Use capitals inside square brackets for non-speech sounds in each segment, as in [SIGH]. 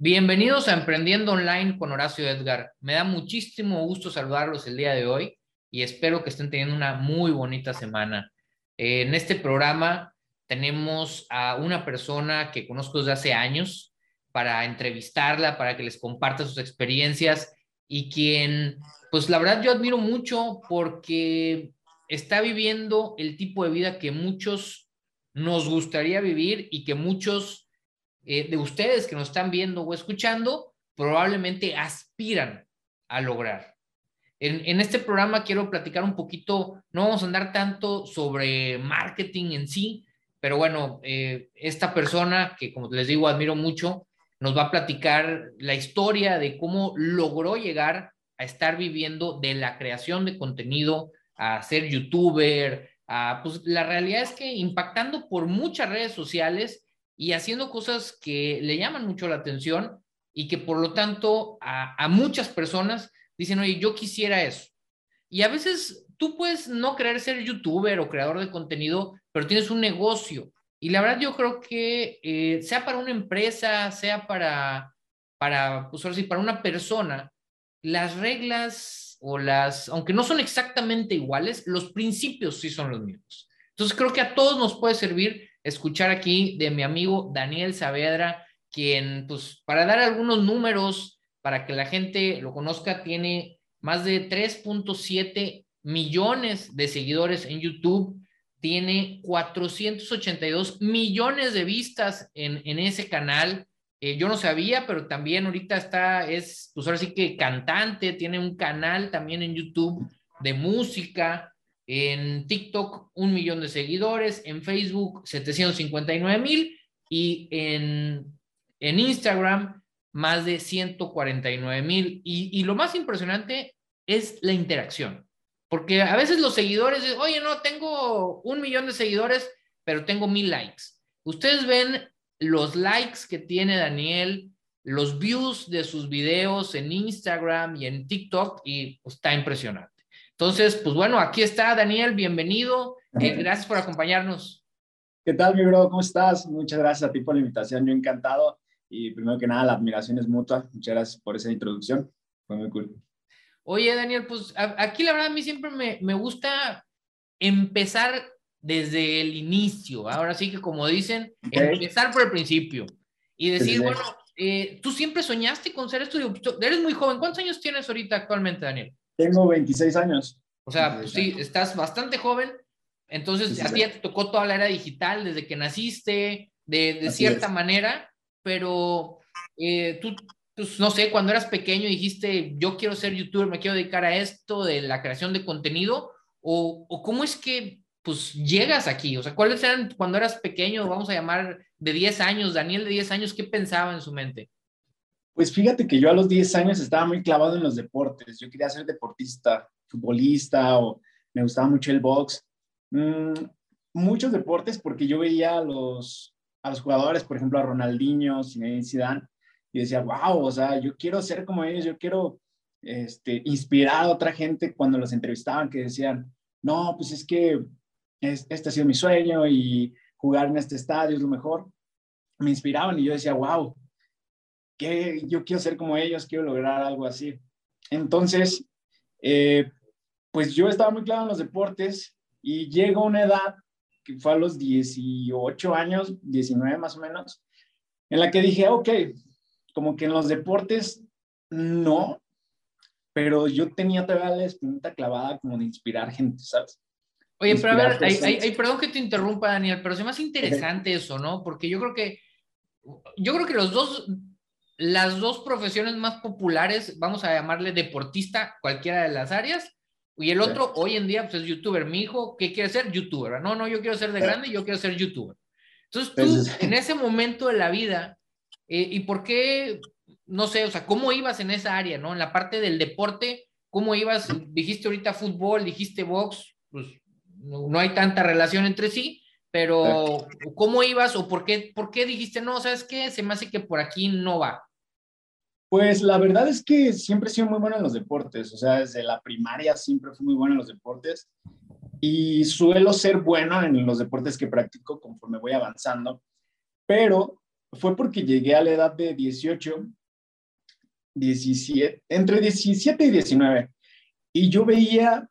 Bienvenidos a Emprendiendo Online con Horacio Edgar. Me da muchísimo gusto saludarlos el día de hoy y espero que estén teniendo una muy bonita semana. En este programa tenemos a una persona que conozco desde hace años para entrevistarla, para que les comparta sus experiencias y quien, pues la verdad yo admiro mucho porque está viviendo el tipo de vida que muchos nos gustaría vivir y que muchos eh, de ustedes que nos están viendo o escuchando probablemente aspiran a lograr. En, este programa quiero platicar un poquito, no vamos a andar tanto sobre marketing en sí, pero bueno, eh, esta persona que como les digo admiro mucho, nos va a platicar la historia de cómo logró llegar a estar viviendo de la creación de contenido, a ser youtuber, a, pues la realidad es que impactando por muchas redes sociales y haciendo cosas que le llaman mucho la atención y que por lo tanto a, muchas personas dicen, oye, yo quisiera eso. Y a veces tú puedes no querer ser youtuber o creador de contenido, pero tienes un negocio. Y la verdad yo creo que eh, sea para una empresa, sea para, para, pues ahora sí, para una persona, las reglas o las, aunque no son exactamente iguales, los principios sí son los mismos. Entonces creo que a todos nos puede servir escuchar aquí de mi amigo Daniel Saavedra, quien, pues, para dar algunos números, para que la gente lo conozca, tiene más de 3.7 millones de seguidores en YouTube, tiene 482 millones de vistas en, en ese canal. Eh, yo no sabía, pero también ahorita está, es, pues ahora sí que cantante, tiene un canal también en YouTube de música, en TikTok un millón de seguidores, en Facebook 759 mil y en, en Instagram más de 149 mil. Y, y, lo más impresionante es la interacción, porque a veces los seguidores dicen, oye, no, tengo un millón de seguidores, pero tengo mil likes. Ustedes ven los likes que tiene Daniel, los views de sus videos en Instagram y en TikTok y está impresionante. Entonces, pues bueno, aquí está Daniel, bienvenido. Eh, gracias por acompañarnos. ¿Qué tal, mi bro? ¿Cómo estás? Muchas gracias a ti por la invitación, yo encantado. Y primero que nada, la admiración es mutua. Muchas gracias por esa introducción. Fue muy cool. Oye, Daniel, pues aquí la verdad a mí siempre me, me gusta empezar desde el inicio. Ahora sí que como dicen, empezar por el principio. Y decir, bueno, eh, tú siempre soñaste con ser estudio. Eres muy joven. ¿Cuántos años tienes ahorita actualmente, Daniel? Tengo 26 años. O sea, pues sí, estás bastante joven. Entonces, a ti ya te tocó toda la era digital desde que naciste, de, cierta manera, pero eh, tú, pues, no sé, cuando eras pequeño dijiste, yo quiero ser youtuber, me quiero dedicar a esto de la creación de contenido, o, o cómo es que pues llegas aquí? O sea, ¿cuáles eran cuando eras pequeño, vamos a llamar de 10 años, Daniel de 10 años, qué pensaba en su mente? Pues fíjate que yo a los 10 años estaba muy clavado en los deportes. Yo quería ser deportista, futbolista o me gustaba mucho el box. Mm, muchos deportes porque yo veía a los, a los jugadores, por ejemplo, a Ronaldinho, Zinedine Zidane, y decía, wow, o sea, yo quiero ser como ellos, yo quiero este, inspirar a otra gente cuando los entrevistaban que decían, no, pues es que este ha sido mi sueño y jugar en este estadio es lo mejor. Me inspiraban y yo decía, wow, que yo quiero ser como ellos, quiero lograr algo así. Entonces, eh, pues yo estaba muy claro en los deportes y llega una edad que fue a los 18 años, 19 más o menos, en la que dije, ok, como que en los deportes no, pero yo tenía todavía la espinita clavada como de inspirar gente, ¿sabes? Oye, pero a ver, hay, perdón que te interrumpa, Daniel, pero es más interesante eso, ¿no? Porque yo creo que, yo creo que los dos las dos profesiones más populares, vamos a llamarle deportista, cualquiera de las áreas, y el otro hoy en día pues, es youtuber. Mi hijo, ¿qué quiere ser? Youtuber. No, no, yo quiero ser de grande, yo quiero ser youtuber. Entonces tú, en ese momento de la vida, eh, ¿y por qué, no sé, o sea, cómo ibas en esa área, ¿no? En la parte del deporte, ¿cómo ibas? Dijiste ahorita fútbol, dijiste box, pues no, no hay tanta relación entre sí, pero ¿cómo ibas o por qué, por qué dijiste, no, sabes qué, se me hace que por aquí no va? Pues la verdad es que siempre he sido muy bueno en los deportes, o sea, desde la primaria siempre fui muy bueno en los deportes y suelo ser bueno en los deportes que practico conforme voy avanzando, pero fue porque llegué a la edad de 18, 17, entre 17 y 19. Y yo veía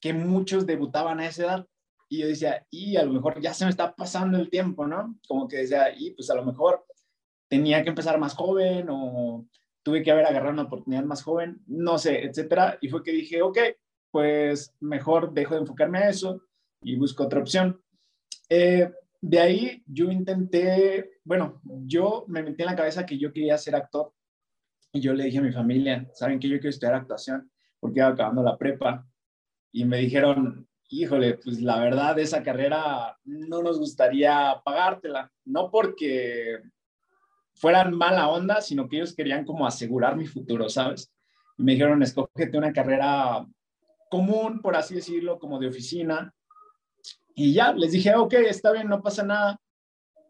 que muchos debutaban a esa edad. Y yo decía, y a lo mejor ya se me está pasando el tiempo, ¿no? Como que decía, y pues a lo mejor tenía que empezar más joven o tuve que haber agarrado una oportunidad más joven, no sé, etcétera. Y fue que dije, ok, pues mejor dejo de enfocarme a eso y busco otra opción. Eh, de ahí yo intenté, bueno, yo me metí en la cabeza que yo quería ser actor y yo le dije a mi familia, ¿saben que yo quiero estudiar actuación? Porque iba acabando la prepa y me dijeron, híjole, pues la verdad esa carrera no nos gustaría pagártela, no porque fueran mala onda, sino que ellos querían como asegurar mi futuro, ¿sabes? Y me dijeron, escógete una carrera común, por así decirlo, como de oficina. Y ya, les dije, ok, está bien, no pasa nada.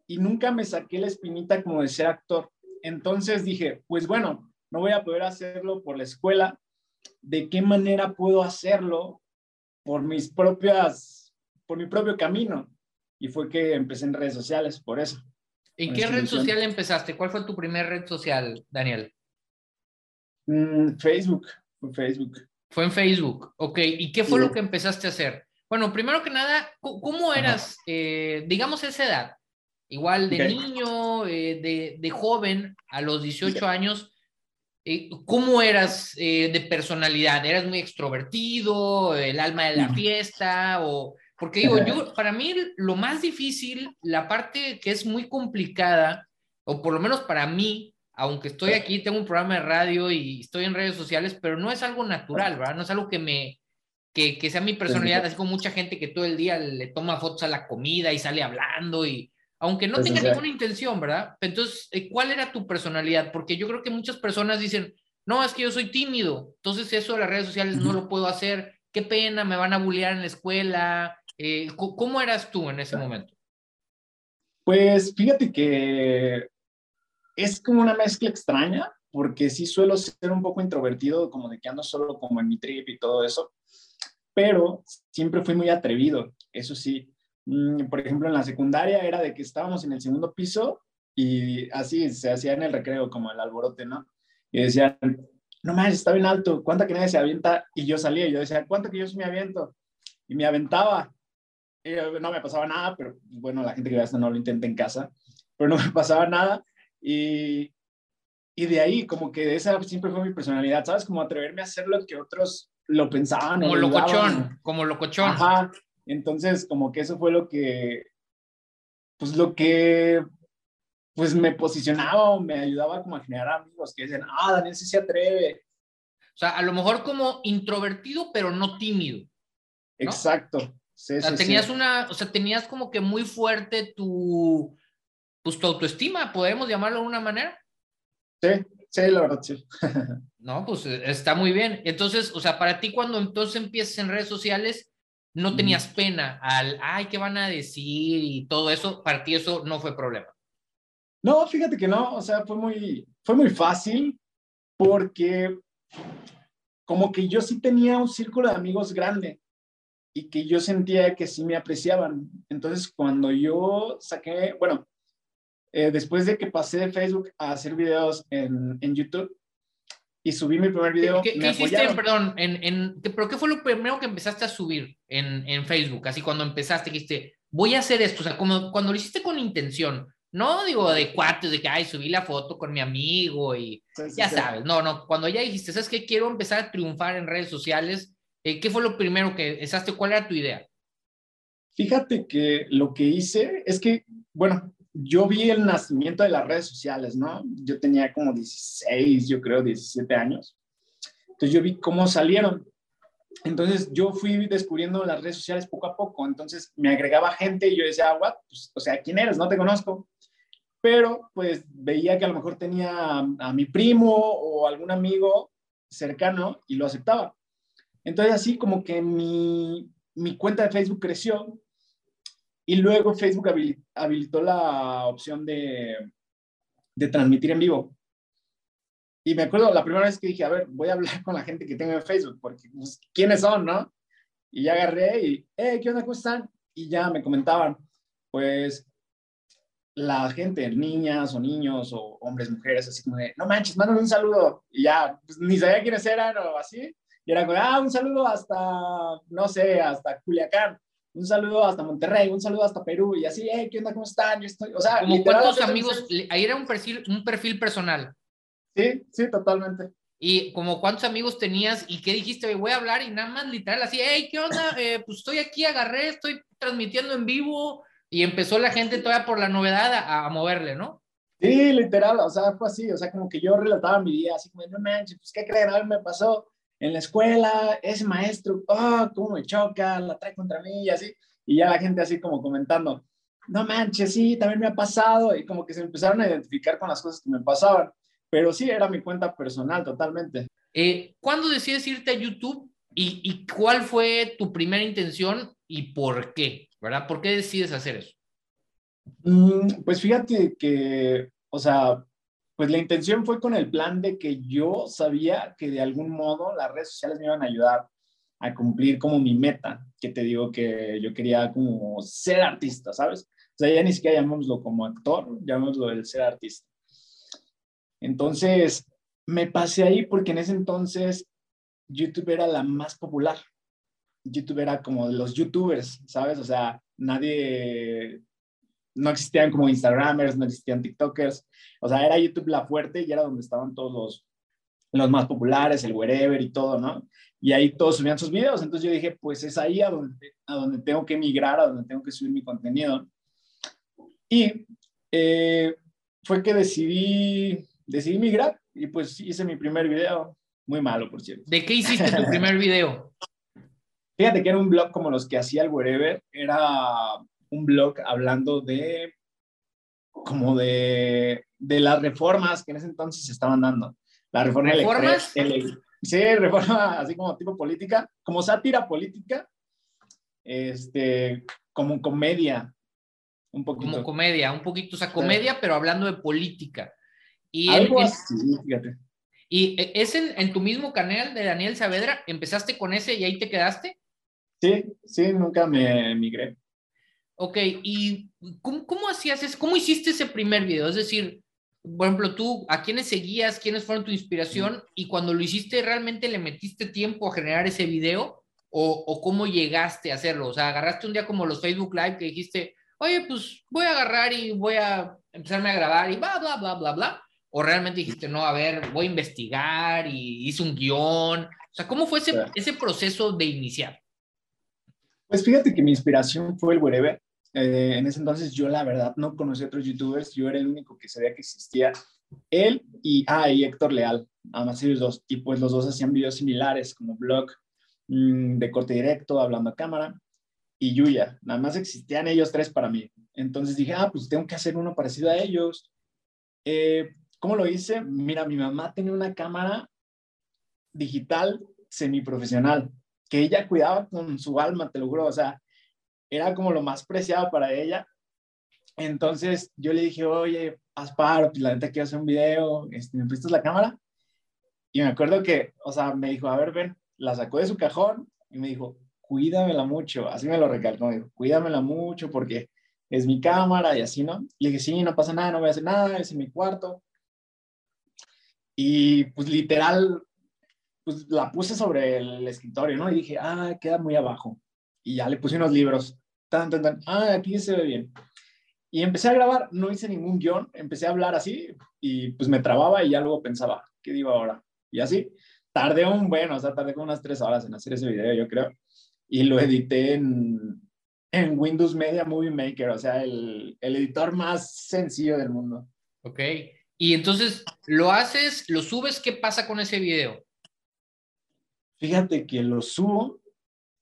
Y nunca me saqué la espinita como de ser actor. Entonces dije, pues bueno, no voy a poder hacerlo por la escuela. ¿De qué manera puedo hacerlo por mis propias, por mi propio camino? Y fue que empecé en redes sociales, por eso. ¿En qué red social empezaste? ¿Cuál fue tu primer red social, Daniel? Mm, Facebook, Facebook. Fue en Facebook, ok. ¿Y qué fue lo que empezaste a hacer? Bueno, primero que nada, ¿cómo eras, eh, digamos, esa edad? Igual de niño, eh, de, de, joven, a los 18 años, eh, ¿cómo eras de personalidad? ¿Eras muy extrovertido, el alma de la fiesta? O, porque digo, yo, para mí lo más difícil, la parte que es muy complicada, o por lo menos para mí, aunque estoy aquí, tengo un programa de radio y estoy en redes sociales, pero no es algo natural, ¿verdad? No es algo que me, que, que sea mi personalidad, así como mucha gente que todo el día le toma fotos a la comida y sale hablando y, aunque no tenga ninguna intención, ¿verdad? Entonces, eh, ¿cuál era tu personalidad? Porque yo creo que muchas personas dicen, no, es que yo soy tímido, entonces eso de las redes sociales no lo puedo hacer, qué pena, me van a bullear en la escuela. Eh, ¿Cómo eras tú en ese momento? Pues fíjate que es como una mezcla extraña, porque sí suelo ser un poco introvertido, como de que ando solo como en mi trip y todo eso, pero siempre fui muy atrevido, eso sí. Mm, por ejemplo, en la secundaria era de que estábamos en el segundo piso y así se hacía en el recreo, como el alborote, ¿no? Y decían, no más, está bien alto, ¿cuánta que nadie se avienta? Y yo salía y yo decía, ¿cuánto que yo me aviento? Y me aventaba. Y no me pasaba nada, pero bueno, la gente que ve esto no lo intenta en casa, pero no me [LAUGHS] pasaba nada. Y, y de ahí, como que esa siempre fue mi personalidad, ¿sabes? Como atreverme a hacer lo que otros lo pensaban. Como locochón, como locochón. Ajá. Entonces, como que eso fue lo que, pues lo que, pues me posicionaba o me ayudaba como a generar amigos que dicen, ah, Daniel sí se atreve. O sea, a lo mejor como introvertido, pero no tímido. Exacto. Sí, o sea, tenías una, o sea, tenías como que muy fuerte tu, pues tu autoestima, podemos llamarlo de una manera. Sí, sí, la verdad, sí. [LAUGHS] no, pues eh, está muy bien. Entonces, o sea, para ti cuando entonces empiezas en redes sociales, no tenías pena al, ay, ¿qué van a decir? Y todo eso, para ti eso no fue problema. No, fíjate que no, o sea, fue muy, fue muy fácil porque como que yo sí tenía un círculo de amigos grande y que yo sentía que sí me apreciaban. Entonces, cuando yo saqué, bueno, eh, después de que pasé de Facebook a hacer videos en, en YouTube y subí mi primer video. ¿Qué, me hiciste, perdón, en, en, pero qué fue lo primero que empezaste a subir en, en Facebook? Así cuando empezaste, dijiste, voy a hacer esto, o sea, como cuando lo hiciste con intención, no digo de cuates, de que, ay, subí la foto con mi amigo y ya sabes, no, no, cuando ya dijiste, ¿sabes qué? Quiero empezar a triunfar en redes sociales, eh, ¿qué fue lo primero que pensaste? ¿Cuál era tu idea? Fíjate que lo que hice es que, bueno, yo vi el nacimiento de las redes sociales, ¿no? Yo tenía como 16, yo creo, 17 años. Entonces yo vi cómo salieron. Entonces yo fui descubriendo las redes sociales poco a poco. Entonces me agregaba gente y yo decía, what? Pues, o sea, ¿quién eres? No te conozco. Pero pues veía que a lo mejor tenía a, mi primo o algún amigo cercano y lo aceptaba. Entonces así como que mi, mi cuenta de Facebook creció y luego Facebook habilitó la opción de, de transmitir en vivo. Y me acuerdo la primera vez que dije, a ver, voy a hablar con la gente que tengo en Facebook, porque pues, ¿quiénes son, no? Y ya agarré y, hey, ¿qué onda? ¿Cómo están? Y ya me comentaban, pues, la gente, niñas o niños o hombres, mujeres, así como de, no manches, mándame un saludo. Y ya, pues, ni sabía quiénes eran o así. Y era como, ah, un saludo hasta, no sé, hasta Culiacán. Un saludo hasta Monterrey, un saludo hasta Perú. Y así, hey, ¿qué onda? ¿Cómo están? Yo estoy, o sea, como cuántos amigos, ahí era un perfil, un perfil personal. Sí, sí, totalmente. Y como cuántos amigos tenías y qué dijiste, voy a hablar y nada más literal así, hey, ¿qué onda? Eh, pues estoy aquí, agarré, estoy transmitiendo en vivo, y empezó la gente todavía por la novedad a, moverle, ¿no? Sí, literal, o sea, fue así, o sea, como que yo relataba mi día, así como, no manches, pues, ¿qué creen? A mí me pasó en la escuela, ese maestro, oh, cómo me choca, la trae contra mí, y así, y ya la gente así como comentando, no manches, sí, también me ha pasado, y como que se empezaron a identificar con las cosas que me pasaban, pero sí, era mi cuenta personal totalmente. Eh, ¿Cuándo decides irte a YouTube y, y cuál fue tu primera intención y por qué? ¿verdad? ¿Por qué decides hacer eso? Mm, pues fíjate que, o sea, pues la intención fue con el plan de que yo sabía que de algún modo las redes sociales me iban a ayudar a cumplir como mi meta, que te digo que yo quería como ser artista, ¿sabes? O sea, ya ni siquiera llamémoslo como actor, llamémoslo el ser artista. Entonces, me pasé ahí porque en ese entonces YouTube era la más popular. YouTube era como los YouTubers, ¿sabes? O sea, nadie, no existían como Instagramers, no existían TikTokers, o sea, era YouTube la fuerte y era donde estaban todos los, los más populares, el wherever y todo, ¿no? Y ahí todos subían sus videos, entonces yo dije, pues es ahí a donde, a donde tengo que migrar, a donde tengo que subir mi contenido. Y eh, fue que decidí, decidí migrar y pues hice mi primer video, muy malo, por cierto. ¿De qué hiciste tu primer [LAUGHS] video? Fíjate que era un blog como los que hacía el Wherever, era un blog hablando de como de, de las reformas que en ese entonces se estaban dando. La reforma ¿Reformas? sí, reforma así como tipo política, como sátira política, este, como comedia, un poquito. Como comedia, un poquito, o sea, comedia, pero hablando de política. Y Algo así, fíjate. ¿Y e, es en, en, tu mismo canal de Daniel Saavedra? ¿Empezaste con ese y ahí te quedaste? Sí, sí, nunca me emigré. Ok, ¿y cómo, cómo hacías, cómo hiciste ese primer video? Es decir, por ejemplo, tú, ¿a quiénes seguías? ¿Quiénes fueron tu inspiración? Y cuando lo hiciste, ¿realmente le metiste tiempo a generar ese video? ¿O, o cómo llegaste a hacerlo? O sea, agarraste un día como los Facebook Live que dijiste, oye, pues voy a agarrar y voy a empezarme a grabar y bla, bla, bla, bla, bla. O realmente dijiste, no, a ver, voy a investigar y hice un guion. O sea, ¿cómo fue ese, ese proceso de iniciar? Pues fíjate que mi inspiración fue el Wherever. Eh, en ese entonces yo la verdad no conocía otros youtubers, yo era el único que sabía que existía. Él y, ah, y Héctor Leal, además ellos dos. Y pues los dos hacían videos similares como blog mm, de corte directo, hablando a cámara. Y Yuya, nada más existían ellos tres para mí. Entonces dije, ah, pues tengo que hacer uno parecido a ellos. Eh, ¿Cómo lo hice? Mira, mi mamá tenía una cámara digital semiprofesional que ella cuidaba con su alma, te lo juro, o sea, era como lo más preciado para ella. Entonces yo le dije, oye, Aspar, pues la neta quiero hacer un video, este, ¿me prestas la cámara? Y me acuerdo que, o sea, me dijo, a ver, ven, la sacó de su cajón y me dijo, cuídamela mucho, así me lo recalcó, me cuídamela mucho porque es mi cámara y así, ¿no? Le dije, sí, no pasa nada, no voy a hacer nada, es en mi cuarto. Y pues literal, pues la puse sobre el escritorio, ¿no? Y dije, ah, queda muy abajo. Y ya le puse unos libros. Tan, tan, tan. Ah, aquí se ve bien. Y empecé a grabar, no hice ningún guion, empecé a hablar así y pues me trababa y ya luego pensaba, ¿qué digo ahora? Y así, tardé un, bueno, o sea, tardé como unas tres horas en hacer ese video, yo creo. Y lo edité en, en Windows Media Movie Maker, o sea, el, el editor más sencillo del mundo. Ok. Y entonces, lo haces, lo subes, ¿qué pasa con ese video? Fíjate que lo subo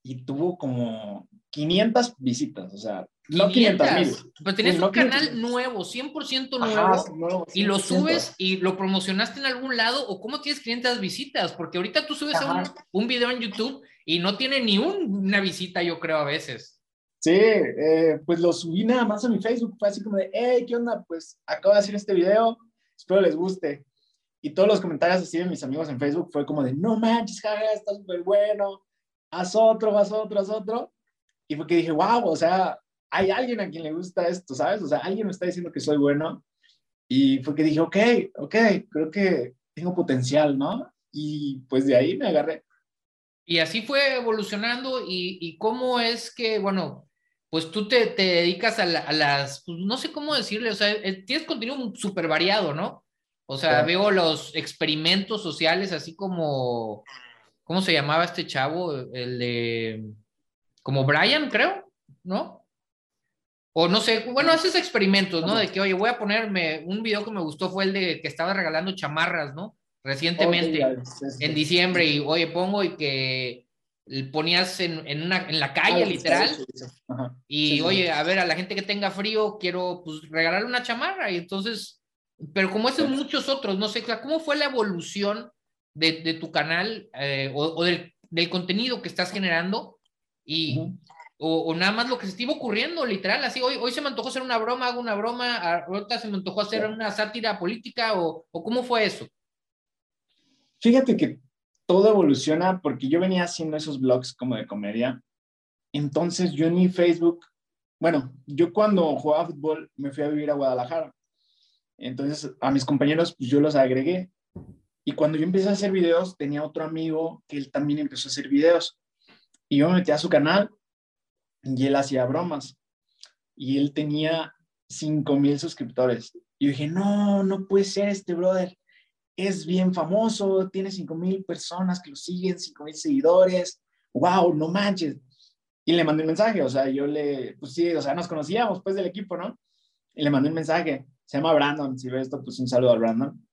y tuvo como 500 visitas, o sea, no 500 mil. Pero tienes un canal nuevo, 100% nuevo, y lo subes y lo promocionaste en algún lado, o cómo tienes 500 visitas, porque ahorita tú subes un, un, video en YouTube y no tiene ni una visita, yo creo, a veces. Sí, eh, pues lo subí nada más a mi Facebook, fue así como de, hey, ¿qué onda? Pues acabo de hacer este video, espero les guste. Y todos los comentarios así de mis amigos en Facebook fue como de, no manches, jaja, está súper bueno, haz otro, haz otro, haz otro. Y fue que dije, wow, o sea, hay alguien a quien le gusta esto, ¿sabes? O sea, alguien me está diciendo que soy bueno. Y fue que dije, ok, ok, creo que tengo potencial, ¿no? Y pues de ahí me agarré. Y así fue evolucionando y, y cómo es que, bueno, pues tú te, te dedicas a, a, las, pues no sé cómo decirle, o sea, eh, tienes contenido súper variado, ¿no? O sea, veo los experimentos sociales, así como, ¿cómo se llamaba este chavo? El de, como Brian, creo, ¿no? O no sé, bueno, haces experimentos, ¿no? De que, oye, voy a ponerme, un video que me gustó fue el de que estaba regalando chamarras, ¿no? Recientemente, en diciembre, y oye, pongo y que ponías en, en, una, en la calle, ah, literal, y oye, a ver, a la gente que tenga frío, quiero pues regalarle una chamarra, y entonces pero como esos muchos otros, no sé, ¿cómo fue la evolución de, de tu canal eh, o, o del, del, contenido que estás generando? Y, o, o, nada más lo que se estuvo ocurriendo, literal, así, hoy, hoy se me antojó hacer una broma, hago una broma, ahorita se me antojó hacer una sátira política, o, o cómo fue eso? Fíjate que todo evoluciona porque yo venía haciendo esos blogs como de comedia. Entonces yo en mi Facebook, bueno, yo cuando jugaba fútbol me fui a vivir a Guadalajara. Entonces a mis compañeros pues yo los agregué. Y cuando yo empecé a hacer videos, tenía otro amigo que él también empezó a hacer videos. Y yo me metí a su canal y él hacía bromas. Y él tenía 5 mil suscriptores. Y yo dije, no, no puede ser este brother. Es bien famoso, tiene 5 mil personas que lo siguen, 5 mil seguidores. ¡Wow! No manches. Y le mandé un mensaje, o sea, yo le, pues sí, o sea, nos conocíamos pues del equipo, ¿no? Y le mandé un mensaje se llama Brandon, si ves esto, pues un saludo al Brandon.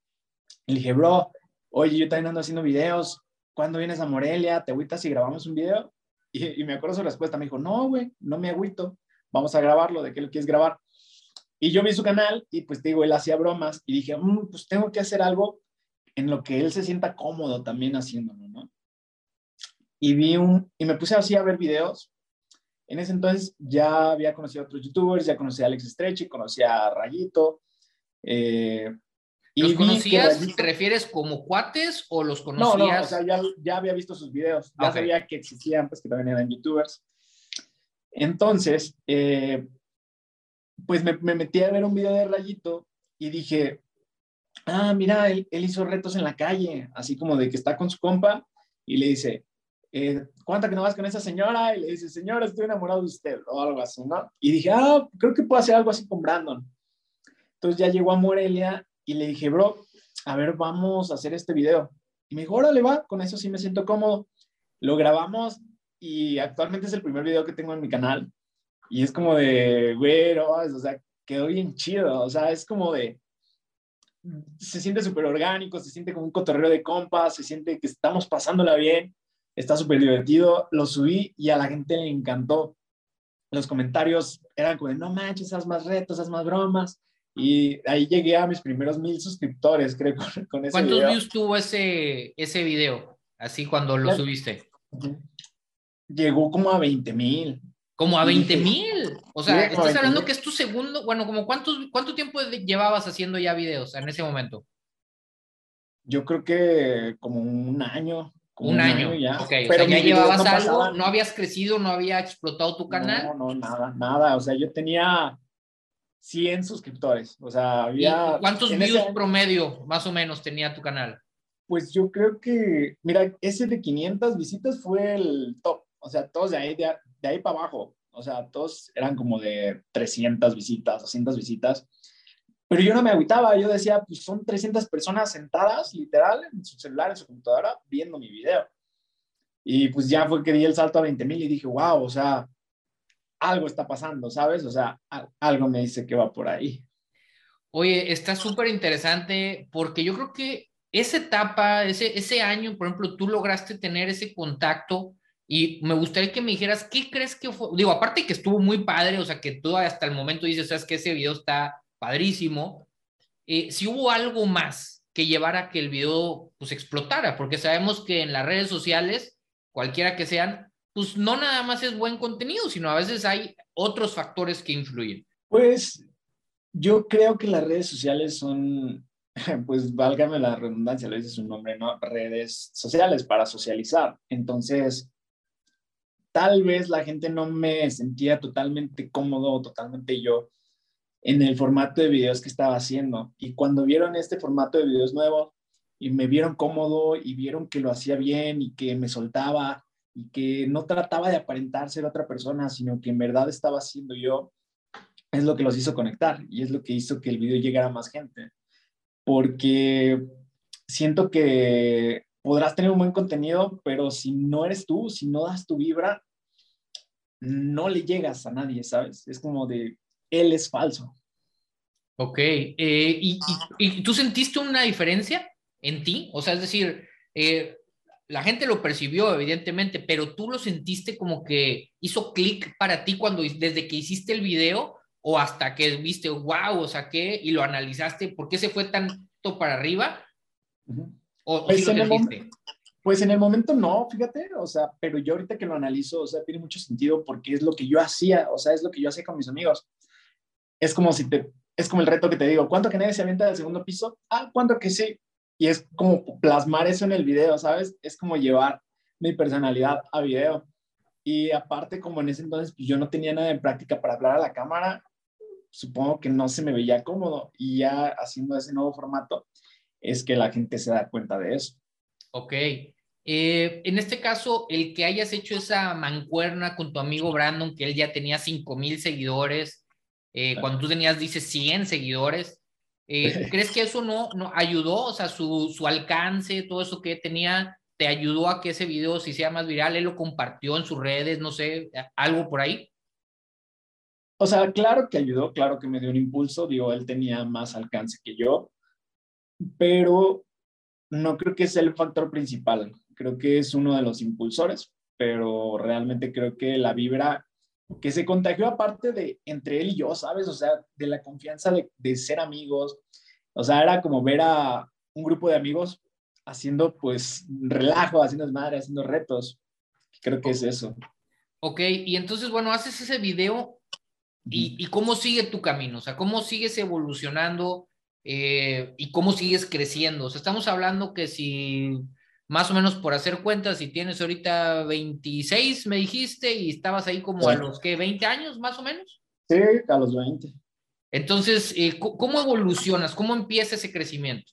Y le dije, bro, oye, yo también ando haciendo videos, ¿cuándo vienes a Morelia? ¿Te agüitas si grabamos un video? Y, me acuerdo su respuesta, me dijo, no, güey, no me agüito, vamos a grabarlo, ¿de qué lo quieres grabar? Y yo vi su canal y pues digo, él hacía bromas y dije, mm, pues tengo que hacer algo en lo que él se sienta cómodo también haciéndolo, ¿no? Y vi un, y me puse así a ver videos en ese entonces ya había conocido a otros youtubers, ya conocí a Alex Stretchy, conocí a Rayito. Eh, ¿Los conocías? ¿Te refieres como cuates o los conocías? No, no, o sea, ya, ya había visto sus videos, ya sabía que existían, pues que también eran youtubers. Entonces, eh, pues me, me, metí a ver un video de Rayito y dije, ah, mira, él, él hizo retos en la calle, así como de que está con su compa y le dice, eh, ¿cuánta que no vas con esa señora? Y le dice, señora, estoy enamorado de usted, o algo así, ¿no? Y dije, ah, creo que puedo hacer algo así con Brandon. Entonces ya llegó a Morelia y le dije, bro, a ver, vamos a hacer este video. Y me dijo, órale, va, con eso sí me siento cómodo. Lo grabamos y actualmente es el primer video que tengo en mi canal. Y es como de, güero, o sea, quedó bien chido. O sea, es como de, se siente súper orgánico, se siente como un cotorreo de compas, se siente que estamos pasándola bien está súper divertido, lo subí y a la gente le encantó. Los comentarios eran como, no manches, haz más retos, haz más bromas. Y ahí llegué a mis primeros mil suscriptores, creo, [LAUGHS] con, ese ¿Cuántos views tuvo ese, ese video? Así cuando lo subiste. Llegó como a 20 mil. Como a 20 mil. O sea, estás hablando que es tu segundo, bueno, como cuántos, cuánto tiempo llevabas haciendo ya videos en ese momento? Yo creo que como un año. Un, año. ya. Pero ya llevabas algo, no habías crecido, no había explotado tu canal. No, no, nada, nada. O sea, yo tenía 100 suscriptores. O sea, había. ¿Cuántos views promedio más o menos tenía tu canal? Pues yo creo que, mira, ese de 500 visitas fue el top. O sea, todos de ahí, de, de ahí para abajo. O sea, todos eran como de 300 visitas, 200 visitas. Pero yo no me agüitaba, yo decía, pues son 300 personas sentadas, literal, en su celular, en su computadora, viendo mi video. Y pues ya fue que di el salto a 20 mil y dije, wow, o sea, algo está pasando, ¿sabes? O sea, algo me dice que va por ahí. Oye, está súper interesante porque yo creo que esa etapa, ese, ese año, por ejemplo, tú lograste tener ese contacto y me gustaría que me dijeras, ¿qué crees que fue? Digo, aparte que estuvo muy padre, o sea, que tú hasta el momento dices, sabes que ese video está padrísimo. Eh, si hubo algo más que llevara a que el video pues explotara, porque sabemos que en las redes sociales, cualquiera que sean, pues no nada más es buen contenido, sino a veces hay otros factores que influyen. Pues yo creo que las redes sociales son, [LAUGHS] pues válgame la redundancia, lo dice su nombre, ¿no? Redes sociales para socializar. Entonces, tal vez la gente no me sentía totalmente cómodo, totalmente yo en el formato de videos que estaba haciendo. Y cuando vieron este formato de videos nuevo y me vieron cómodo y vieron que lo hacía bien y que me soltaba y que no trataba de aparentar ser otra persona, sino que en verdad estaba siendo yo, es lo que los hizo conectar y es lo que hizo que el video llegara a más gente. Porque siento que podrás tener un buen contenido, pero si no eres tú, si no das tu vibra, no le llegas a nadie, ¿sabes? Es como de, él es falso. Ok, eh, ¿y, y, tú sentiste una diferencia en ti? O sea, es decir, eh, la gente lo percibió, evidentemente, pero tú lo sentiste como que hizo clic para ti cuando, desde que hiciste el video o hasta que viste, wow, o sea, ¿qué? Y lo analizaste, ¿por qué se fue tanto para arriba? ¿O, pues, en el pues en el momento no, fíjate, o sea, pero yo ahorita que lo analizo, o sea, tiene mucho sentido porque es lo que yo hacía, o sea, es lo que yo hacía con mis amigos. Es como si te, es como el reto que te digo, ¿cuánto que nadie se avienta del segundo piso? Ah, ¿cuánto que sí? Y es como plasmar eso en el video, ¿sabes? Es como llevar mi personalidad a video. Y aparte, como en ese entonces pues yo no tenía nada en práctica para hablar a la cámara, supongo que no se me veía cómodo. Y ya haciendo ese nuevo formato, es que la gente se da cuenta de eso. Ok. Eh, en este caso, el que hayas hecho esa mancuerna con tu amigo Brandon, que él ya tenía 5 mil seguidores, eh, cuando tú tenías, dice, 100 seguidores, eh, [LAUGHS] ¿crees que eso no, no ayudó? O sea, su, su, alcance, todo eso que tenía, ¿te ayudó a que ese video se hiciera más viral? ¿Él lo compartió en sus redes? No sé, algo por ahí. O sea, claro que ayudó, claro que me dio un impulso, digo, él tenía más alcance que yo, pero no creo que sea el factor principal. Creo que es uno de los impulsores, pero realmente creo que la vibra que se contagió aparte de entre él y yo, ¿sabes? O sea, de la confianza de, de ser amigos. O sea, era como ver a un grupo de amigos haciendo pues relajo, haciendo desmadre, haciendo retos. Creo que es eso. Ok, y entonces, bueno, haces ese video y, y cómo sigue tu camino, o sea, cómo sigues evolucionando eh, y cómo sigues creciendo. O sea, estamos hablando que si más o menos por hacer cuentas, si tienes ahorita 26, me dijiste, y estabas ahí como a los que 20 años más o menos. Sí, a los 20. Entonces, eh, ¿cómo evolucionas? ¿Cómo empieza ese crecimiento?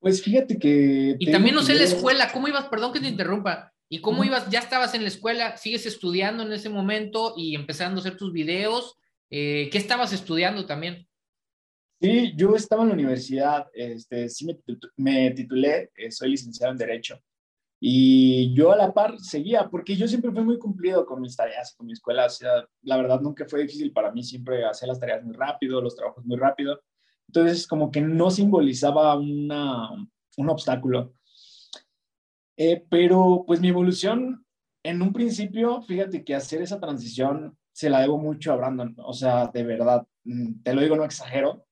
Pues fíjate que... Y también no sé la escuela, ¿cómo ibas? Perdón que te interrumpa. ¿Y cómo ibas? ¿Ya estabas en la escuela? ¿Sigues estudiando en ese momento y empezando a hacer tus videos? Eh, ¿Qué estabas estudiando también? Sí, yo estaba en la universidad, este, sí me, titulé, eh, soy licenciado en Derecho. Y yo a la par seguía, porque yo siempre fui muy cumplido con mis tareas, con mi escuela. O sea, la verdad nunca fue difícil para mí, siempre hacía las tareas muy rápido, los trabajos muy rápido. Entonces, como que no simbolizaba una, un obstáculo. Eh, pero pues mi evolución, en un principio, fíjate que hacer esa transición se la debo mucho a Brandon. O sea, de verdad, mm, te lo digo, no exagero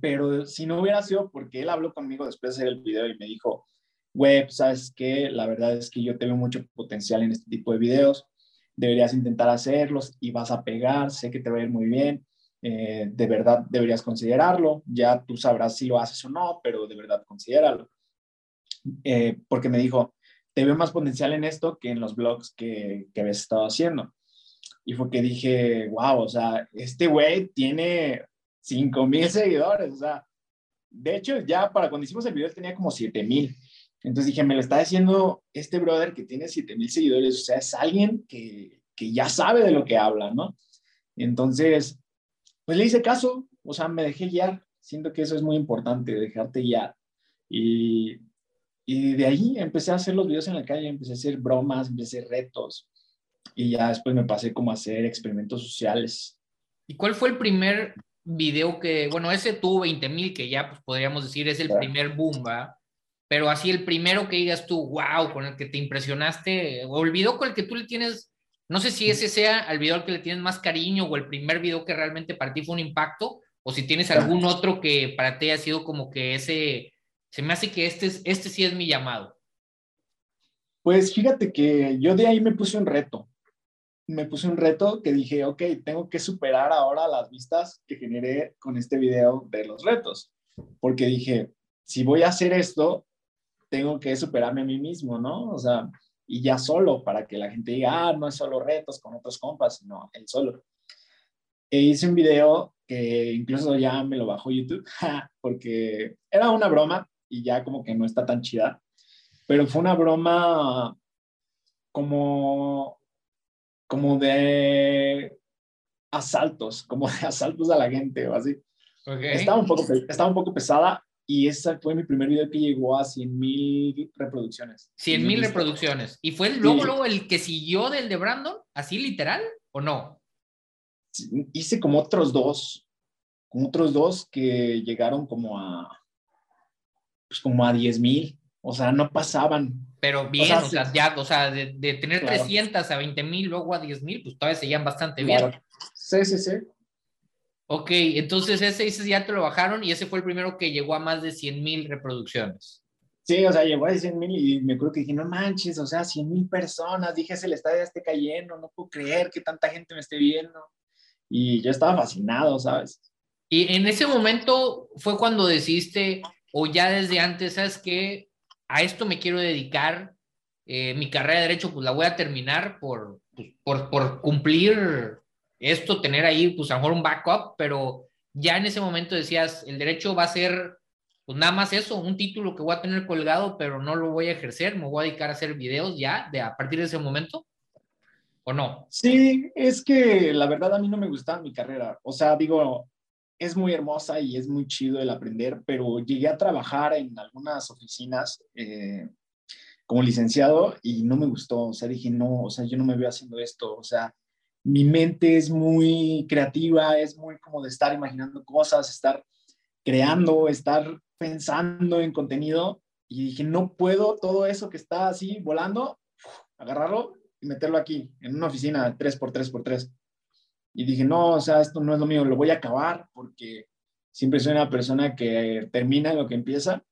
pero si no hubiera sido porque él habló conmigo después de hacer el video y me dijo, web, sabes que la verdad es que yo tengo mucho potencial en este tipo de videos, deberías intentar hacerlos y vas a pegar, sé que te va a ir muy bien, eh, de verdad deberías considerarlo, ya tú sabrás si lo haces o no, pero de verdad considéralo. Eh, porque me dijo, te veo más potencial en esto que en los blogs que, que habías estado haciendo. Y fue que dije, wow, o sea, este güey tiene 5 mil seguidores, o sea, de hecho, ya para cuando hicimos el video tenía como 7 mil. Entonces dije, me lo está diciendo este brother que tiene 7 mil seguidores, o sea, es alguien que, que ya sabe de lo que habla, ¿no? Entonces, pues le hice caso, o sea, me dejé guiar. Siento que eso es muy importante, dejarte guiar. Y, y de ahí empecé a hacer los videos en la calle, empecé a hacer bromas, empecé a hacer retos. Y ya después me pasé como a hacer experimentos sociales. ¿Y cuál fue el primer video que, bueno, ese tuvo 20 mil, que ya pues, podríamos decir es el primer boom, ¿va? Pero así el primero que digas tú, wow, con el que te impresionaste, o el video con el que tú le tienes, no sé si ese sea el video al que le tienes más cariño o el primer video que realmente para ti fue un impacto, o si tienes algún otro que para ti ha sido como que ese, se me hace que este, este sí es mi llamado. Pues fíjate que yo de ahí me puse un reto me puse un reto que dije, ok, tengo que superar ahora las vistas que generé con este video de los retos. Porque dije, si voy a hacer esto, tengo que superarme a mí mismo, ¿no? O sea, y ya solo, para que la gente diga, ah, no es solo retos con otros compas, sino él solo. E hice un video que incluso ya me lo bajó YouTube, [LAUGHS] porque era una broma y ya como que no está tan chida, pero fue una broma como, como de asaltos, como de asaltos a la gente o así. Estaba, un poco, estaba un poco pesada y ese fue mi primer video que llegó a 100 mil reproducciones. 100 mil reproducciones. ¿Y fue luego, luego el que siguió del de Brandon? ¿Así literal o no? Hice como otros dos, como otros dos que llegaron como a, pues como a 10 mil. O sea, no pasaban. Pero bien, o sea, ya, o sea, de, tener 300 a 20 mil, luego a 10 mil, pues todavía seguían bastante bien. Sí, sí, sí. Ok, entonces ese, ese ya te lo bajaron y ese fue el primero que llegó a más de 100 mil reproducciones. Sí, o sea, llegó a 100 mil y me acuerdo que dije, no manches, o sea, 100 mil personas, dije, el estadio esté cayendo, no puedo creer que tanta gente me esté viendo. Y yo estaba fascinado, ¿sabes? Y en ese momento fue cuando decidiste, o ya desde antes, ¿sabes qué? A esto me quiero dedicar, eh, mi carrera de derecho pues la voy a terminar por, pues, por, por cumplir esto, tener ahí, pues a lo mejor un backup, pero ya en ese momento decías, el derecho va a ser, pues nada más eso, un título que voy a tener colgado, pero no lo voy a ejercer, me voy a dedicar a hacer videos ya de a partir de ese momento, ¿o no? Sí, es que la verdad a mí no me gustaba mi carrera, o sea, digo, es muy hermosa y es muy chido el aprender, pero llegué a trabajar en algunas oficinas eh, como licenciado y no me gustó, o sea, dije, no, o sea, yo no me veo haciendo esto, o sea, mi mente es muy creativa, es muy como de estar imaginando cosas, estar creando, estar pensando en contenido. Y dije, no puedo todo eso que está así volando, agarrarlo y meterlo aquí, en una oficina 3x3x3. Y dije, no, o sea, esto no es lo mío, lo voy a acabar porque siempre soy una persona que termina lo que empieza,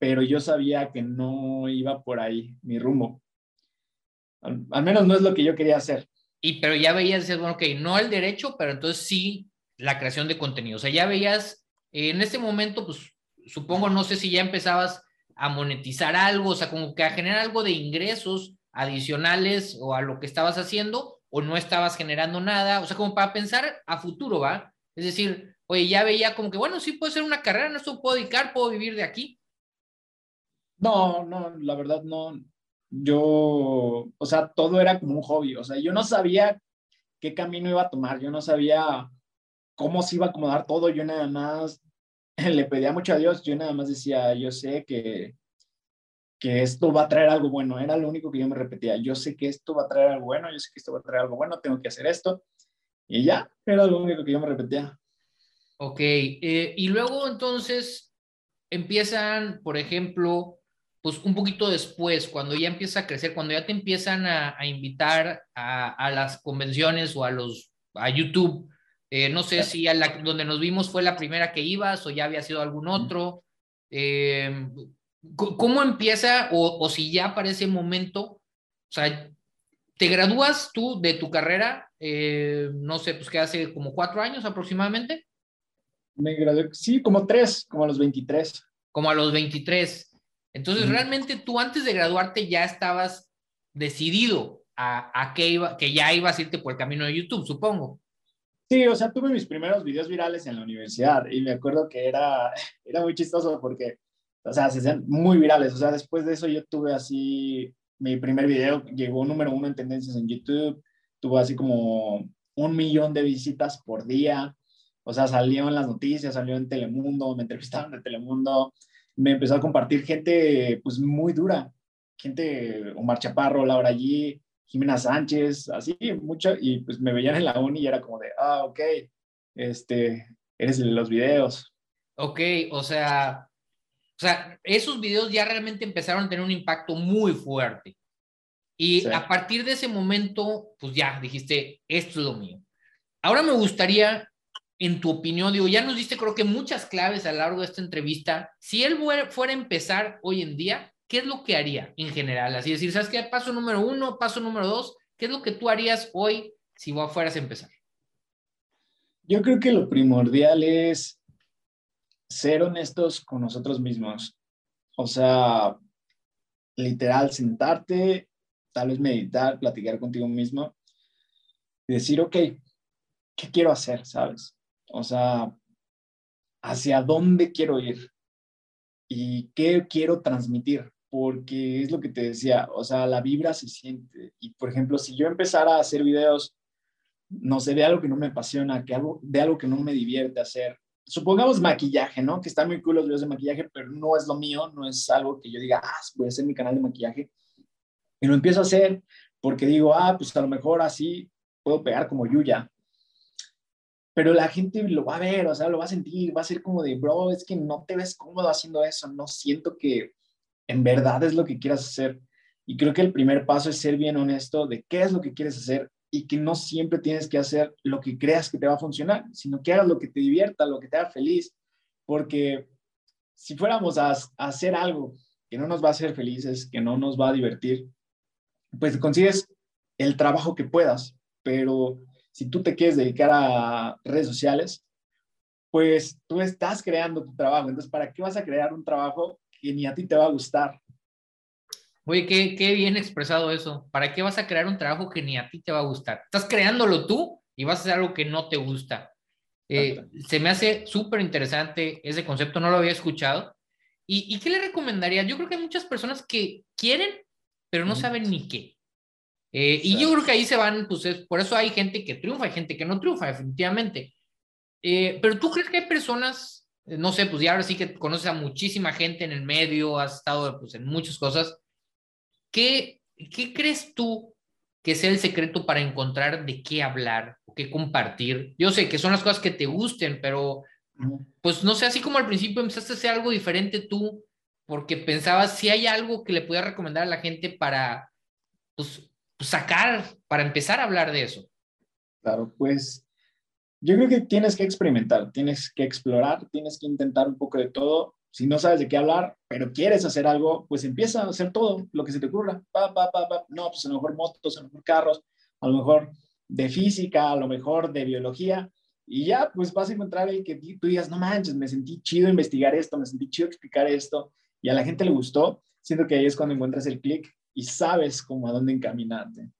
pero yo sabía que no iba por ahí mi rumbo. al menos no es lo que yo quería hacer. Y pero ya veías, decías, bueno, ok, no el derecho, pero entonces sí la creación de contenido. O sea, ya veías, en este momento, pues supongo, no sé si ya empezabas a monetizar algo, o sea, como que a generar algo de ingresos adicionales o a lo que estabas haciendo, o no estabas generando nada, o sea, como para pensar a futuro, ¿va? Es decir, oye, ya veía como que, bueno, sí puedo ser una carrera, no esto puedo dedicar, puedo vivir de aquí. No, no, la verdad no, yo, o sea, todo era como un hobby, o sea, yo no sabía qué camino iba a tomar, yo no sabía cómo se iba a acomodar todo, yo nada más [LAUGHS] le pedía mucho a Dios, yo nada más decía, yo sé que, que esto va a traer algo bueno, era lo único que yo me repetía, yo sé que esto va a traer algo bueno, yo sé que esto va a traer algo bueno, tengo que hacer esto, y ya, era lo único que yo me repetía. Ok, eh, y luego entonces empiezan, por ejemplo, pues un poquito después, cuando ya empieza a crecer, cuando ya te empiezan a, invitar a, las convenciones o a los a YouTube, eh, no sé si a la, donde nos vimos fue la primera que ibas o ya había sido algún otro. Eh, ¿Cómo empieza o, o, si ya para ese momento, o sea, te gradúas tú de tu carrera, eh, no sé, pues que hace como cuatro años aproximadamente? Me gradué, sí, como tres, como a los 23. Como a los 23. Entonces, realmente tú antes de graduarte ya estabas decidido a, que, iba, que ya ibas a irte por el camino de YouTube, supongo. Sí, o sea, tuve mis primeros videos virales en la universidad y me acuerdo que era, [LAUGHS] era muy chistoso porque, o sea, se hacían muy virales. O sea, después de eso yo tuve así, mi primer video llegó número uno en tendencias en YouTube, tuvo así como un millón de visitas por día. O sea, salió en las noticias, salió en Telemundo, me entrevistaron de Telemundo, me empezó a compartir gente pues muy dura, gente, Omar Chaparro, Laura G, Jimena Sánchez, así, mucho, y pues me veían en la uni y era como de, ah, ok, este, eres de los videos. Ok, o sea, o sea, esos videos ya realmente empezaron a tener un impacto muy fuerte. Y a partir de ese momento, pues ya dijiste, esto es lo mío. Ahora me gustaría en tu opinión, digo, ya nos diste creo que muchas claves a lo largo de esta entrevista. Si él fuera a empezar hoy en día, ¿qué es lo que haría en general? Así decir, ¿sabes qué? Paso número uno, paso número dos, ¿qué es lo que tú harías hoy si fueras a empezar? Yo creo que lo primordial es ser honestos con nosotros mismos. O sea, literal, sentarte tal vez meditar, platicar contigo mismo y decir, ok, ¿qué quiero hacer? ¿Sabes? O sea, ¿hacia dónde quiero ir? ¿Y qué quiero transmitir? Porque es lo que te decía, o sea, la vibra se siente. Y por ejemplo, si yo empezara a hacer videos, no sé, de algo que no me apasiona, que algo, de algo que no me divierte hacer, supongamos maquillaje, ¿no? Que están muy cool los videos de maquillaje, pero no es lo mío, no es algo que yo diga, ah, voy a hacer mi canal de maquillaje. Y lo empiezo a hacer porque digo, ah, pues a lo mejor así puedo pegar como Yuya. Pero la gente lo va a ver, o sea, lo va a sentir, va a ser como de, bro, es que no te ves cómodo haciendo eso, no siento que en verdad es lo que quieras hacer. Y creo que el primer paso es ser bien honesto de qué es lo que quieres hacer y que no siempre tienes que hacer lo que creas que te va a funcionar, sino que hagas lo que te divierta, lo que te haga feliz, porque si fuéramos a, hacer algo que no nos va a hacer felices, que no nos va a divertir, pues consigues el trabajo que puedas, pero si tú te quieres dedicar a redes sociales, pues tú estás creando tu trabajo, entonces ¿para qué vas a crear un trabajo que ni a ti te va a gustar? Oye, qué, qué, bien expresado eso. ¿Para qué vas a crear un trabajo que ni a ti te va a gustar? Estás creándolo tú y vas a hacer algo que no te gusta. Eh, se me hace súper interesante ese concepto, no lo había escuchado. ¿Y, ¿Y, qué le recomendaría? Yo creo que hay muchas personas que quieren, pero no saben ni qué. Eh, y yo creo que ahí se van, pues es, por eso hay gente que triunfa, hay gente que no triunfa, definitivamente. Eh, pero tú crees que hay personas, no sé, pues ya ahora sí que conoces a muchísima gente en el medio, has estado pues, en muchas cosas ¿Qué, ¿Qué crees tú que sea el secreto para encontrar de qué hablar o qué compartir? Yo sé que son las cosas que te gusten, pero pues no sé, así como al principio empezaste a hacer algo diferente tú, porque pensabas si hay algo que le pudiera recomendar a la gente para pues, sacar, para empezar a hablar de eso. Claro, pues yo creo que tienes que experimentar, tienes que explorar, tienes que intentar un poco de todo si no sabes de qué hablar, pero quieres hacer algo, pues empieza a hacer todo lo que se te ocurra. Pa, pa, pa, no, pues a lo mejor motos, a lo mejor carros, a lo mejor de física, a lo mejor de biología. Y ya, pues vas a encontrar el que tú digas, no manches, me sentí chido investigar esto, me sentí chido explicar esto, y a la gente le gustó. Siento que ahí es cuando encuentras el clic y sabes cómo a dónde encaminarte.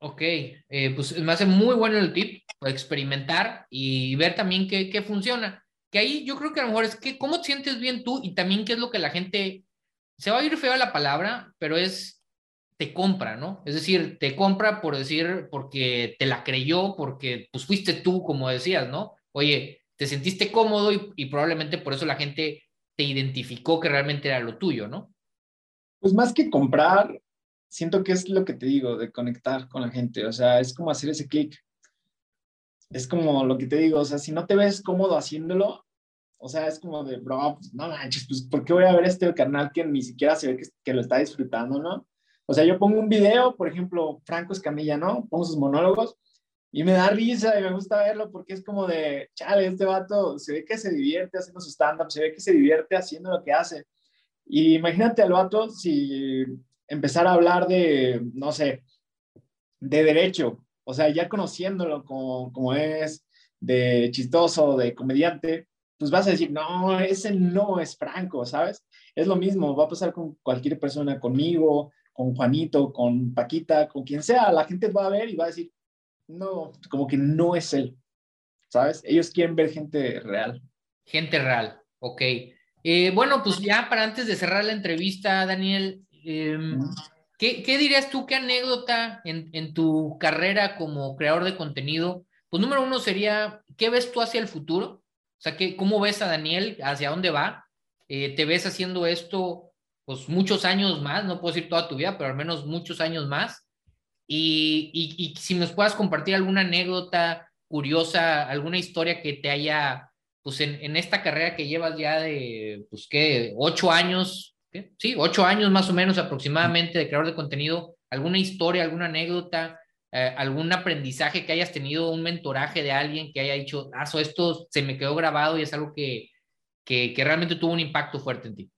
Ok, eh, pues me hace muy bueno el tip, experimentar y ver también qué, qué funciona que ahí yo creo que a lo mejor es que cómo te sientes bien tú y también qué es lo que la gente, se va a ir feo a la palabra, pero es, te compra, ¿no? Es decir, te compra por decir, porque te la creyó, porque pues fuiste tú, como decías, ¿no? Oye, te sentiste cómodo y, y probablemente por eso la gente te identificó que realmente era lo tuyo, ¿no? Pues más que comprar, siento que es lo que te digo, de conectar con la gente, o sea, es como hacer ese clic. Es como lo que te digo, o sea, si no te ves cómodo haciéndolo, o sea, es como de, bro, pues no manches, pues ¿por qué voy a ver este canal que ni siquiera se ve que, que, lo está disfrutando, no? O sea, yo pongo un video, por ejemplo, Franco Escamilla, ¿no? Pongo sus monólogos y me da risa y me gusta verlo porque es como de, chale, este vato se ve que se divierte haciendo su stand-up, se ve que se divierte haciendo lo que hace. Y imagínate al vato si empezara a hablar de, no sé, de derecho, o sea, ya conociéndolo como, como es, de chistoso, de comediante, pues vas a decir, no, ese no es Franco, ¿sabes? Es lo mismo, va a pasar con cualquier persona, conmigo, con Juanito, con Paquita, con quien sea, la gente va a ver y va a decir, no, como que no es él, ¿sabes? Ellos quieren ver gente real. Gente real, ok. Eh, bueno, pues ya para antes de cerrar la entrevista, Daniel, em, ¿qué, ¿qué, dirías tú, qué anécdota en, tu carrera como creador de contenido? Pues número uno sería, ¿qué ves tú hacia el futuro? O sea, ¿cómo ves a Daniel? ¿Hacia dónde va? Eh, ¿Te ves haciendo esto pues muchos años más? No puedo decir toda tu vida, pero al menos muchos años más. Y, y, si nos puedas compartir alguna anécdota curiosa, alguna historia que te haya, pues en, en esta carrera que llevas ya de, pues qué, ocho años, ¿qué? Sí, ocho años más o menos aproximadamente de creador de contenido, alguna historia, alguna anécdota eh, algún aprendizaje que hayas tenido, un mentoraje de alguien que haya dicho, ah, esto se me quedó grabado y es algo que, que, que realmente tuvo un impacto fuerte en ti.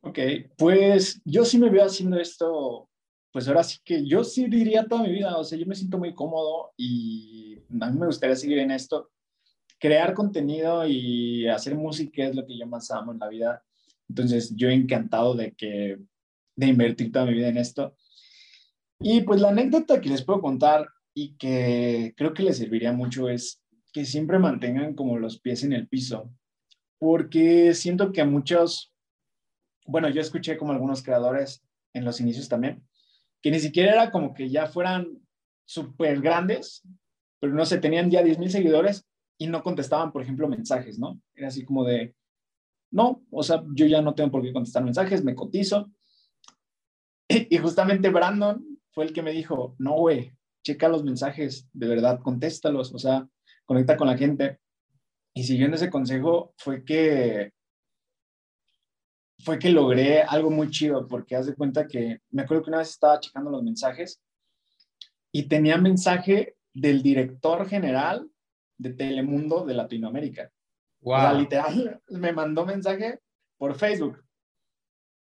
Ok, pues yo sí me veo haciendo esto, pues ahora sí que yo sí diría toda mi vida, o sea, yo me siento muy cómodo y a mí me gustaría seguir en esto. Crear contenido y hacer música es lo que yo más amo en la vida. Entonces, yo encantado de que de invertir toda mi vida en esto. Y pues la anécdota que les puedo contar y que creo que les serviría mucho es que siempre mantengan como los pies en el piso, porque siento que muchos, bueno, yo escuché como algunos creadores en los inicios también, que ni siquiera era como que ya fueran súper grandes, pero no sé, tenían ya 10 mil seguidores y no contestaban, por ejemplo, mensajes, ¿no? Era así como de, no, o sea, yo ya no tengo por qué contestar mensajes, me cotizo. [CLEARS THROAT] Y justamente Brandon fue el que me dijo, no, güey, checa los mensajes, de verdad, contéstalos, o sea, conecta con la gente. Y siguiendo ese consejo fue que fue que logré algo muy chido, porque haz de cuenta que me acuerdo que una vez estaba checando los mensajes y tenía mensaje del director general de Telemundo de Latinoamérica. Wow. O sea, literal, [LAUGHS] me mandó mensaje por Facebook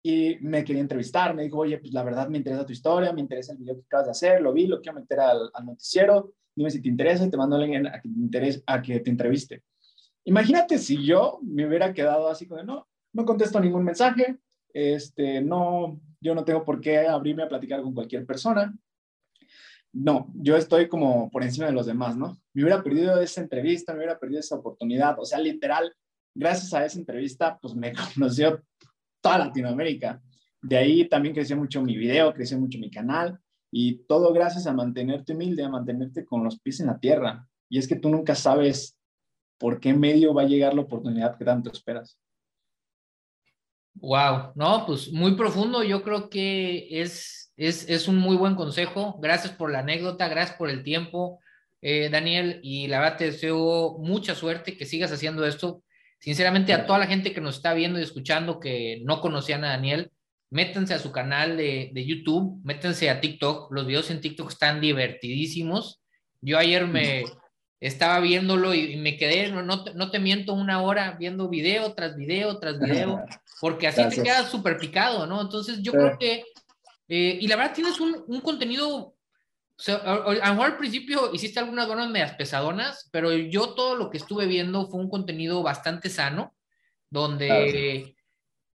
y me quería entrevistar. Me dijo, oye, pues la verdad me interesa tu historia, me interesa el video que acabas de hacer, lo vi, lo quiero meter al, noticiero. Dime si te interesa y te mando a alguien a que te, interese, a que te entreviste. Imagínate si yo me hubiera quedado así como, no, no contesto ningún mensaje, este, no, yo no tengo por qué abrirme a platicar con cualquier persona. No, yo estoy como por encima de los demás, ¿no? Me hubiera perdido esa entrevista, me hubiera perdido esa oportunidad, o sea, literal, gracias a esa entrevista, pues me [LAUGHS] conoció toda Latinoamérica. De ahí también creció mucho mi video, creció mucho mi canal y todo gracias a mantenerte humilde, a mantenerte con los pies en la tierra. Y es que tú nunca sabes por qué medio va a llegar la oportunidad que tanto esperas. Wow, no, pues muy profundo. Yo creo que es, es, es un muy buen consejo. Gracias por la anécdota, gracias por el tiempo, eh, Daniel. Y la verdad te deseo mucha suerte, que sigas haciendo esto. Sinceramente, a toda la gente que nos está viendo y escuchando que no conocían a Daniel, métanse a su canal de, de YouTube, métanse a TikTok. Los videos en TikTok están divertidísimos. Yo ayer me, estaba viéndolo y, me quedé, no, no, te, miento, una hora viendo video tras video tras video, [LAUGHS] porque así te quedas súper picado, ¿no? Entonces yo creo que, eh, y la verdad tienes un, un contenido, o sea, a, lo mejor al principio hiciste algunas buenas medias pesadonas, pero yo todo lo que estuve viendo fue un contenido bastante sano, donde...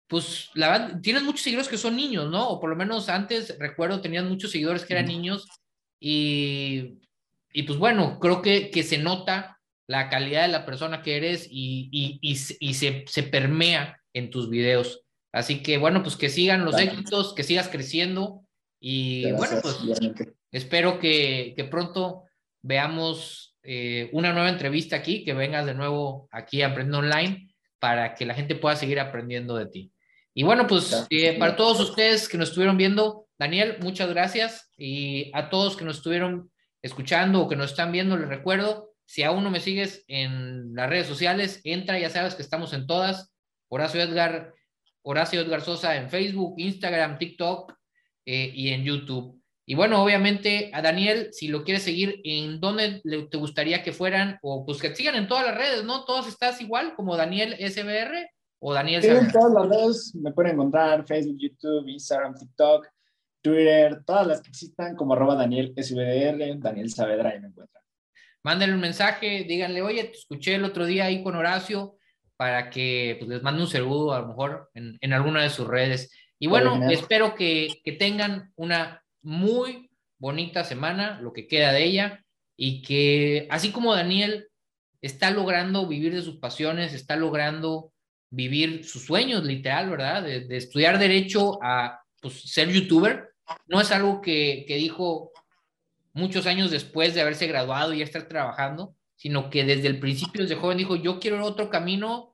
Pues la verdad, tienes muchos seguidores que son niños, ¿no? O por lo menos antes recuerdo tenían muchos seguidores que eran niños y y pues bueno, creo que, que se nota la calidad de la persona que eres y, y, y, se, se, permea en tus videos. Así que bueno, pues que sigan los éxitos, que sigas creciendo y bueno, pues espero que, que, pronto veamos eh, una nueva entrevista aquí, que vengas de nuevo aquí a Online para que la gente pueda seguir aprendiendo de ti. Y bueno, pues eh, para todos ustedes que nos estuvieron viendo, Daniel, muchas gracias y a todos que nos estuvieron escuchando o que nos están viendo, les recuerdo, si aún no me sigues en las redes sociales, entra, ya sabes que estamos en todas. Horacio Edgar, Horacio Edgar Sosa en Facebook, Instagram, TikTok eh, y en YouTube. Y bueno, obviamente a Daniel, si lo quieres seguir, ¿en dónde te gustaría que fueran? O pues que sigan en todas las redes, ¿no? Todos estás igual como Daniel SBR o Daniel. en todas las redes me pueden encontrar, Facebook, YouTube, Instagram, TikTok. Twitter, todas las que existan, como arroba Daniel SBDR, Daniel Saavedra, ahí me encuentran. Mándenle un mensaje, díganle, oye, te escuché el otro día ahí con Horacio, para que pues, les mande un saludo a lo mejor en, en alguna de sus redes. Y bueno, espero que, que tengan una muy bonita semana, lo que queda de ella, y que así como Daniel está logrando vivir de sus pasiones, está logrando vivir sus sueños, literal, ¿verdad? De, de estudiar derecho a pues, ser youtuber, no es algo que, dijo muchos años después de haberse graduado y estar trabajando, sino que desde el principio, desde joven, dijo, yo quiero otro camino,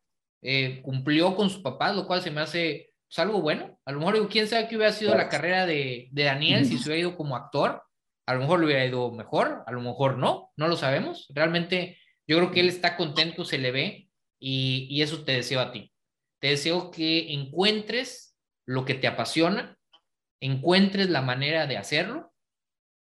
eh, cumplió con sus papás, lo cual se me hace pues, algo bueno. A lo mejor, quién sabe qué hubiera sido la carrera de, Daniel si se hubiera ido como actor. A lo mejor le hubiera ido mejor, a lo mejor no, no lo sabemos. Realmente yo creo que él está contento, se le ve y, y eso te deseo a ti. Te deseo que encuentres lo que te apasiona, encuentres la manera de hacerlo.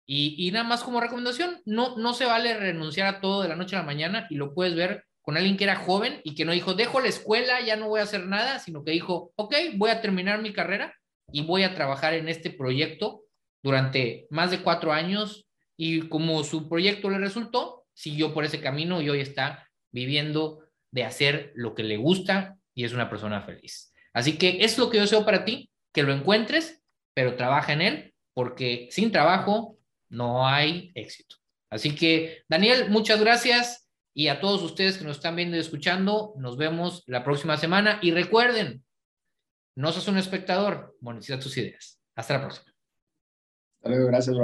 Y, nada más como recomendación, no, no se vale renunciar a todo de la noche a la mañana y lo puedes ver con alguien que era joven y que no dijo, dejo la escuela, ya no voy a hacer nada, sino que dijo, ok, voy a terminar mi carrera y voy a trabajar en este proyecto durante más de cuatro años y como su proyecto le resultó, siguió por ese camino y hoy está viviendo de hacer lo que le gusta y es una persona feliz. Así que es lo que yo deseo para ti, que lo encuentres pero trabaja en él porque sin trabajo no hay éxito. Así que, Daniel, muchas gracias y a todos ustedes que nos están viendo y escuchando, nos vemos la próxima semana y recuerden, no sos un espectador, monetiza tus ideas. Hasta la próxima. Hasta luego, gracias.